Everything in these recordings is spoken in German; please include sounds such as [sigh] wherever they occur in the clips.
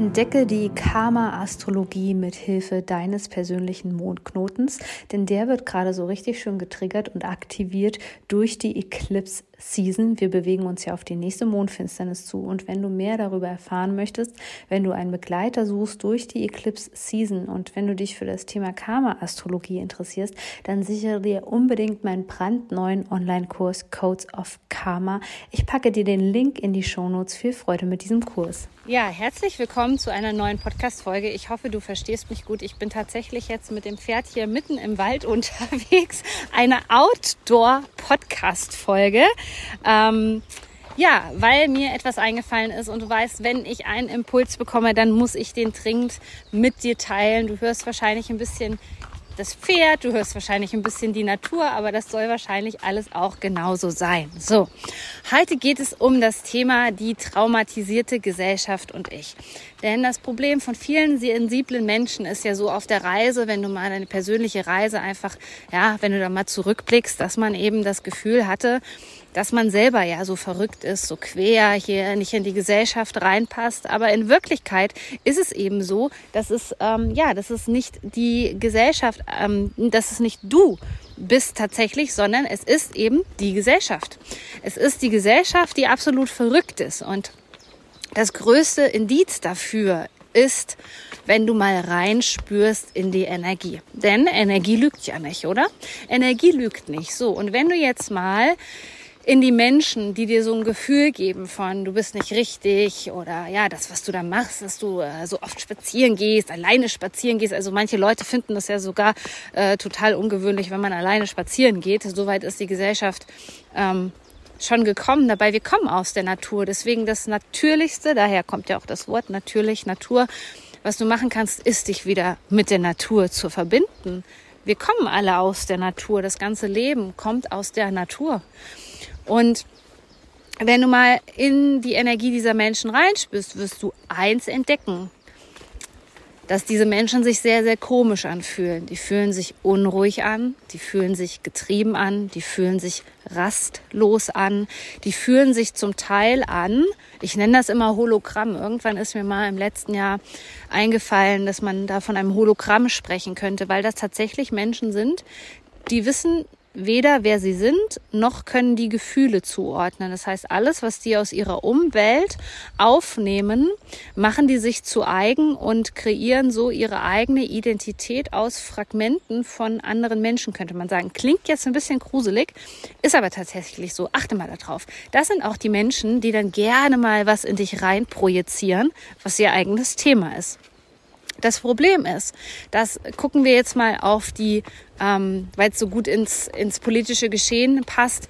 Entdecke die Karma-Astrologie mit Hilfe deines persönlichen Mondknotens, denn der wird gerade so richtig schön getriggert und aktiviert durch die Eclipse Season. Wir bewegen uns ja auf die nächste Mondfinsternis zu. Und wenn du mehr darüber erfahren möchtest, wenn du einen Begleiter suchst durch die Eclipse Season und wenn du dich für das Thema Karma-Astrologie interessierst, dann sichere dir unbedingt meinen brandneuen Online-Kurs Codes of Karma. Ich packe dir den Link in die Shownotes. Viel Freude mit diesem Kurs. Ja, herzlich willkommen zu einer neuen Podcast-Folge. Ich hoffe, du verstehst mich gut. Ich bin tatsächlich jetzt mit dem Pferd hier mitten im Wald [laughs] unterwegs. Eine Outdoor-Podcast-Folge. Ähm, ja, weil mir etwas eingefallen ist und du weißt, wenn ich einen Impuls bekomme, dann muss ich den dringend mit dir teilen. Du hörst wahrscheinlich ein bisschen das Pferd, du hörst wahrscheinlich ein bisschen die Natur, aber das soll wahrscheinlich alles auch genauso sein. So, heute geht es um das Thema die traumatisierte Gesellschaft und ich. Denn das Problem von vielen sensiblen Menschen ist ja so auf der Reise, wenn du mal eine persönliche Reise einfach, ja, wenn du da mal zurückblickst, dass man eben das Gefühl hatte, dass man selber ja so verrückt ist, so quer hier nicht in die Gesellschaft reinpasst. Aber in Wirklichkeit ist es eben so, dass es ähm, ja, dass es nicht die Gesellschaft, ähm, dass es nicht du bist tatsächlich, sondern es ist eben die Gesellschaft. Es ist die Gesellschaft, die absolut verrückt ist. Und das größte Indiz dafür ist, wenn du mal reinspürst in die Energie. Denn Energie lügt ja nicht, oder? Energie lügt nicht. So, und wenn du jetzt mal in die Menschen, die dir so ein Gefühl geben von, du bist nicht richtig oder ja, das, was du da machst, dass du äh, so oft spazieren gehst, alleine spazieren gehst. Also manche Leute finden das ja sogar äh, total ungewöhnlich, wenn man alleine spazieren geht. Soweit ist die Gesellschaft ähm, schon gekommen. Dabei, wir kommen aus der Natur. Deswegen das Natürlichste, daher kommt ja auch das Wort natürlich, Natur. Was du machen kannst, ist dich wieder mit der Natur zu verbinden. Wir kommen alle aus der Natur. Das ganze Leben kommt aus der Natur. Und wenn du mal in die Energie dieser Menschen reinspürst, wirst du eins entdecken, dass diese Menschen sich sehr, sehr komisch anfühlen. Die fühlen sich unruhig an, die fühlen sich getrieben an, die fühlen sich rastlos an, die fühlen sich zum Teil an. Ich nenne das immer Hologramm. Irgendwann ist mir mal im letzten Jahr eingefallen, dass man da von einem Hologramm sprechen könnte, weil das tatsächlich Menschen sind, die wissen weder wer sie sind, noch können die Gefühle zuordnen. Das heißt, alles, was die aus ihrer Umwelt aufnehmen, machen die sich zu eigen und kreieren so ihre eigene Identität aus Fragmenten von anderen Menschen, könnte man sagen. Klingt jetzt ein bisschen gruselig, ist aber tatsächlich so. Achte mal darauf. Das sind auch die Menschen, die dann gerne mal was in dich rein projizieren, was ihr eigenes Thema ist. Das Problem ist, das gucken wir jetzt mal auf die, ähm, weil es so gut ins, ins politische Geschehen passt,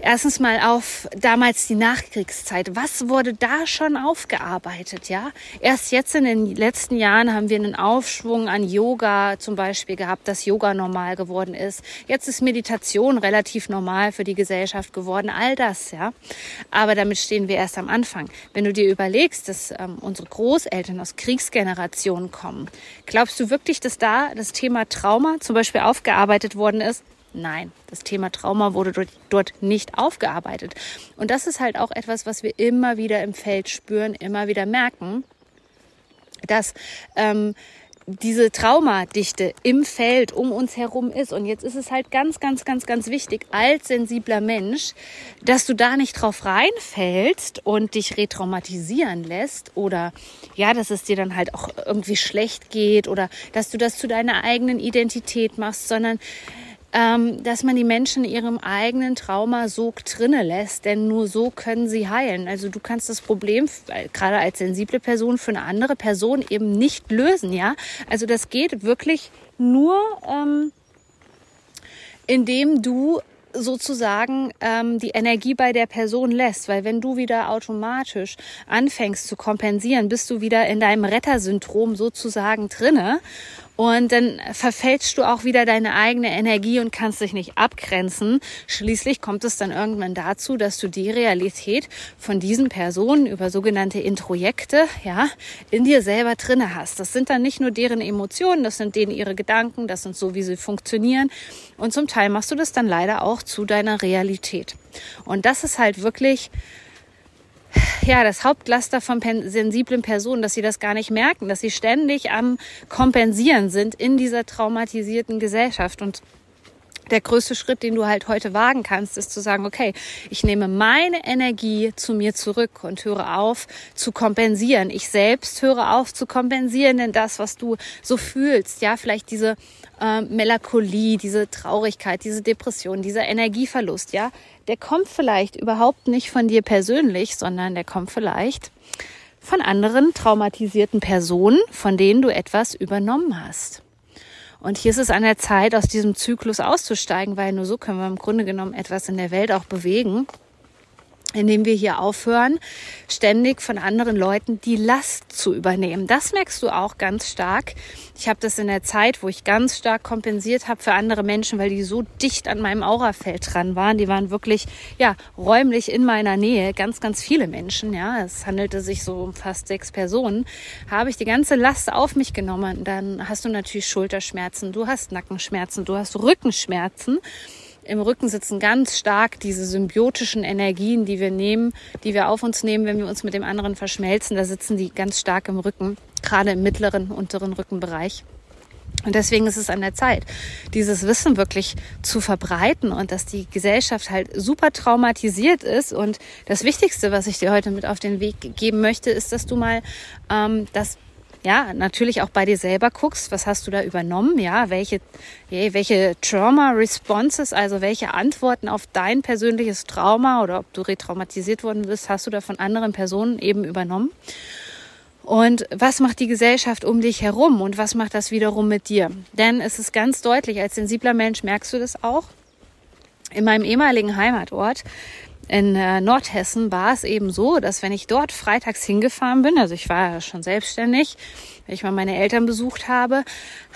erstens mal auf damals die Nachkriegszeit. Was wurde da schon aufgearbeitet, ja? Erst jetzt in den letzten Jahren haben wir einen Aufschwung an Yoga zum Beispiel gehabt, dass Yoga normal geworden ist. Jetzt ist Meditation relativ normal für die Gesellschaft geworden. All das, ja? Aber damit stehen wir erst am Anfang. Wenn du dir überlegst, dass ähm, unsere Großeltern aus Kriegsgenerationen kommen, glaubst du wirklich, dass da das Thema Trauma zum Beispiel aufgearbeitet worden ist? Nein, das Thema Trauma wurde dort nicht aufgearbeitet. Und das ist halt auch etwas, was wir immer wieder im Feld spüren, immer wieder merken, dass ähm, diese Traumadichte im Feld um uns herum ist. Und jetzt ist es halt ganz, ganz, ganz, ganz wichtig als sensibler Mensch, dass du da nicht drauf reinfällst und dich retraumatisieren lässt oder ja, dass es dir dann halt auch irgendwie schlecht geht oder dass du das zu deiner eigenen Identität machst, sondern ähm, dass man die Menschen in ihrem eigenen Traumasog drinne lässt, denn nur so können sie heilen. Also du kannst das Problem gerade als sensible Person für eine andere Person eben nicht lösen, ja. Also das geht wirklich nur, ähm, indem du sozusagen ähm, die Energie bei der Person lässt, weil wenn du wieder automatisch anfängst zu kompensieren, bist du wieder in deinem Rettersyndrom sozusagen drinne Und dann verfälschst du auch wieder deine eigene Energie und kannst dich nicht abgrenzen. Schließlich kommt es dann irgendwann dazu, dass du die Realität von diesen Personen über sogenannte Introjekte, ja, in dir selber drinne hast. Das sind dann nicht nur deren Emotionen, das sind denen ihre Gedanken, das sind so, wie sie funktionieren. Und zum Teil machst du das dann leider auch zu deiner Realität. Und das ist halt wirklich ja, das Hauptlaster von sensiblen Personen, dass sie das gar nicht merken, dass sie ständig am Kompensieren sind in dieser traumatisierten Gesellschaft. Und der größte Schritt, den du halt heute wagen kannst, ist zu sagen, okay, ich nehme meine Energie zu mir zurück und höre auf zu kompensieren. Ich selbst höre auf zu kompensieren, denn das, was du so fühlst, ja, vielleicht diese äh, Melancholie, diese Traurigkeit, diese Depression, dieser Energieverlust, ja, der kommt vielleicht überhaupt nicht von dir persönlich, sondern der kommt vielleicht von anderen traumatisierten Personen, von denen du etwas übernommen hast. Und hier ist es an der Zeit, aus diesem Zyklus auszusteigen, weil nur so können wir im Grunde genommen etwas in der Welt auch bewegen indem wir hier aufhören, ständig von anderen Leuten die Last zu übernehmen. Das merkst du auch ganz stark. Ich habe das in der Zeit, wo ich ganz stark kompensiert habe für andere Menschen, weil die so dicht an meinem Aurafeld dran waren. Die waren wirklich ja räumlich in meiner Nähe, ganz ganz viele Menschen. Ja, es handelte sich so um fast sechs Personen. Habe ich die ganze Last auf mich genommen. Dann hast du natürlich Schulterschmerzen, du hast Nackenschmerzen, du hast Rückenschmerzen im Rücken sitzen ganz stark diese symbiotischen Energien, die wir nehmen, die wir auf uns nehmen, wenn wir uns mit dem anderen verschmelzen. Da sitzen die ganz stark im Rücken, gerade im mittleren, unteren Rückenbereich. Und deswegen ist es an der Zeit, dieses Wissen wirklich zu verbreiten und dass die Gesellschaft halt super traumatisiert ist. Und das Wichtigste, was ich dir heute mit auf den Weg geben möchte, ist, dass du mal ähm, das ja, natürlich auch bei dir selber guckst, was hast du da übernommen, ja, welche, welche Trauma Responses, also welche Antworten auf dein persönliches Trauma oder ob du retraumatisiert worden bist, hast du da von anderen Personen eben übernommen. Und was macht die Gesellschaft um dich herum und was macht das wiederum mit dir? Denn es ist ganz deutlich, als sensibler Mensch merkst du das auch. In meinem ehemaligen Heimatort in äh, Nordhessen war es eben so, dass wenn ich dort freitags hingefahren bin, also ich war schon selbstständig, wenn ich mal meine Eltern besucht habe,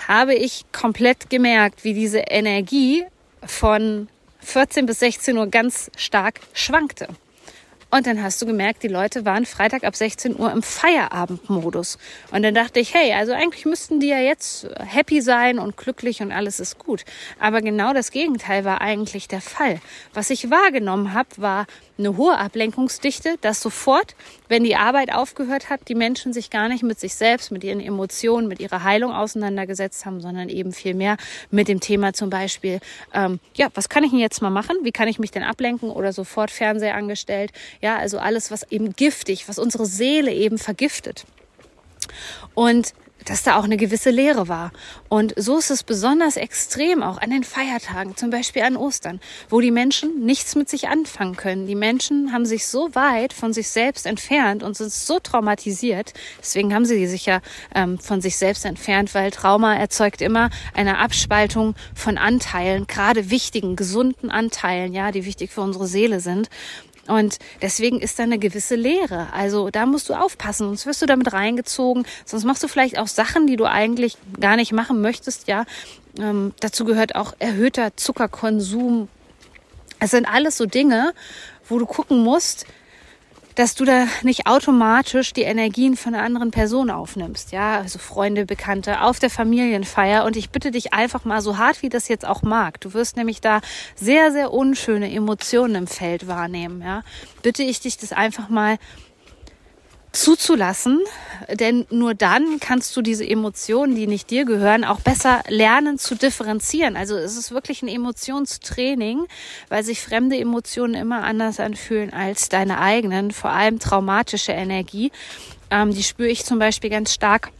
habe ich komplett gemerkt, wie diese Energie von 14 bis 16 Uhr ganz stark schwankte. Und dann hast du gemerkt, die Leute waren Freitag ab 16 Uhr im Feierabendmodus. Und dann dachte ich, hey, also eigentlich müssten die ja jetzt happy sein und glücklich und alles ist gut. Aber genau das Gegenteil war eigentlich der Fall. Was ich wahrgenommen habe, war eine hohe Ablenkungsdichte, dass sofort, wenn die Arbeit aufgehört hat, die Menschen sich gar nicht mit sich selbst, mit ihren Emotionen, mit ihrer Heilung auseinandergesetzt haben, sondern eben viel mehr mit dem Thema zum Beispiel, ähm, ja, was kann ich denn jetzt mal machen? Wie kann ich mich denn ablenken? Oder sofort Fernseher angestellt. Ja, also alles, was eben giftig, was unsere Seele eben vergiftet. Und dass da auch eine gewisse Leere war. Und so ist es besonders extrem auch an den Feiertagen, zum Beispiel an Ostern, wo die Menschen nichts mit sich anfangen können. Die Menschen haben sich so weit von sich selbst entfernt und sind so traumatisiert. Deswegen haben sie sich ja ähm, von sich selbst entfernt, weil Trauma erzeugt immer eine Abspaltung von Anteilen, gerade wichtigen, gesunden Anteilen, ja, die wichtig für unsere Seele sind. Und deswegen ist da eine gewisse Lehre. Also da musst du aufpassen, sonst wirst du damit reingezogen, sonst machst du vielleicht auch Sachen, die du eigentlich gar nicht machen möchtest, ja. Ähm, dazu gehört auch erhöhter Zuckerkonsum. Es sind alles so Dinge, wo du gucken musst, dass du da nicht automatisch die Energien von einer anderen Person aufnimmst, ja, also Freunde, Bekannte auf der Familienfeier und ich bitte dich einfach mal so hart wie das jetzt auch mag. Du wirst nämlich da sehr sehr unschöne Emotionen im Feld wahrnehmen, ja. Bitte ich dich das einfach mal zuzulassen, denn nur dann kannst du diese Emotionen, die nicht dir gehören, auch besser lernen zu differenzieren. Also es ist wirklich ein Emotionstraining, weil sich fremde Emotionen immer anders anfühlen als deine eigenen, vor allem traumatische Energie. Ähm, die spüre ich zum Beispiel ganz stark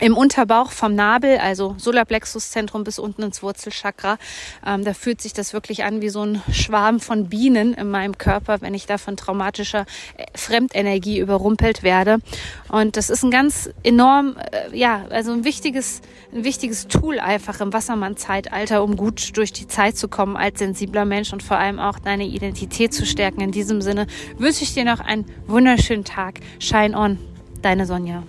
im Unterbauch vom Nabel, also Solarplexuszentrum bis unten ins Wurzelchakra. Ähm, da fühlt sich das wirklich an wie so ein Schwarm von Bienen in meinem Körper, wenn ich da von traumatischer äh, Fremdenergie überrumpelt werde. Und das ist ein ganz enorm, äh, ja, also ein wichtiges, ein wichtiges Tool einfach im Wassermann-Zeitalter, um gut durch die Zeit zu kommen als sensibler Mensch und vor allem auch deine Identität zu stärken. In diesem Sinne wünsche ich dir noch einen wunderschönen Tag. Shine on, deine Sonja.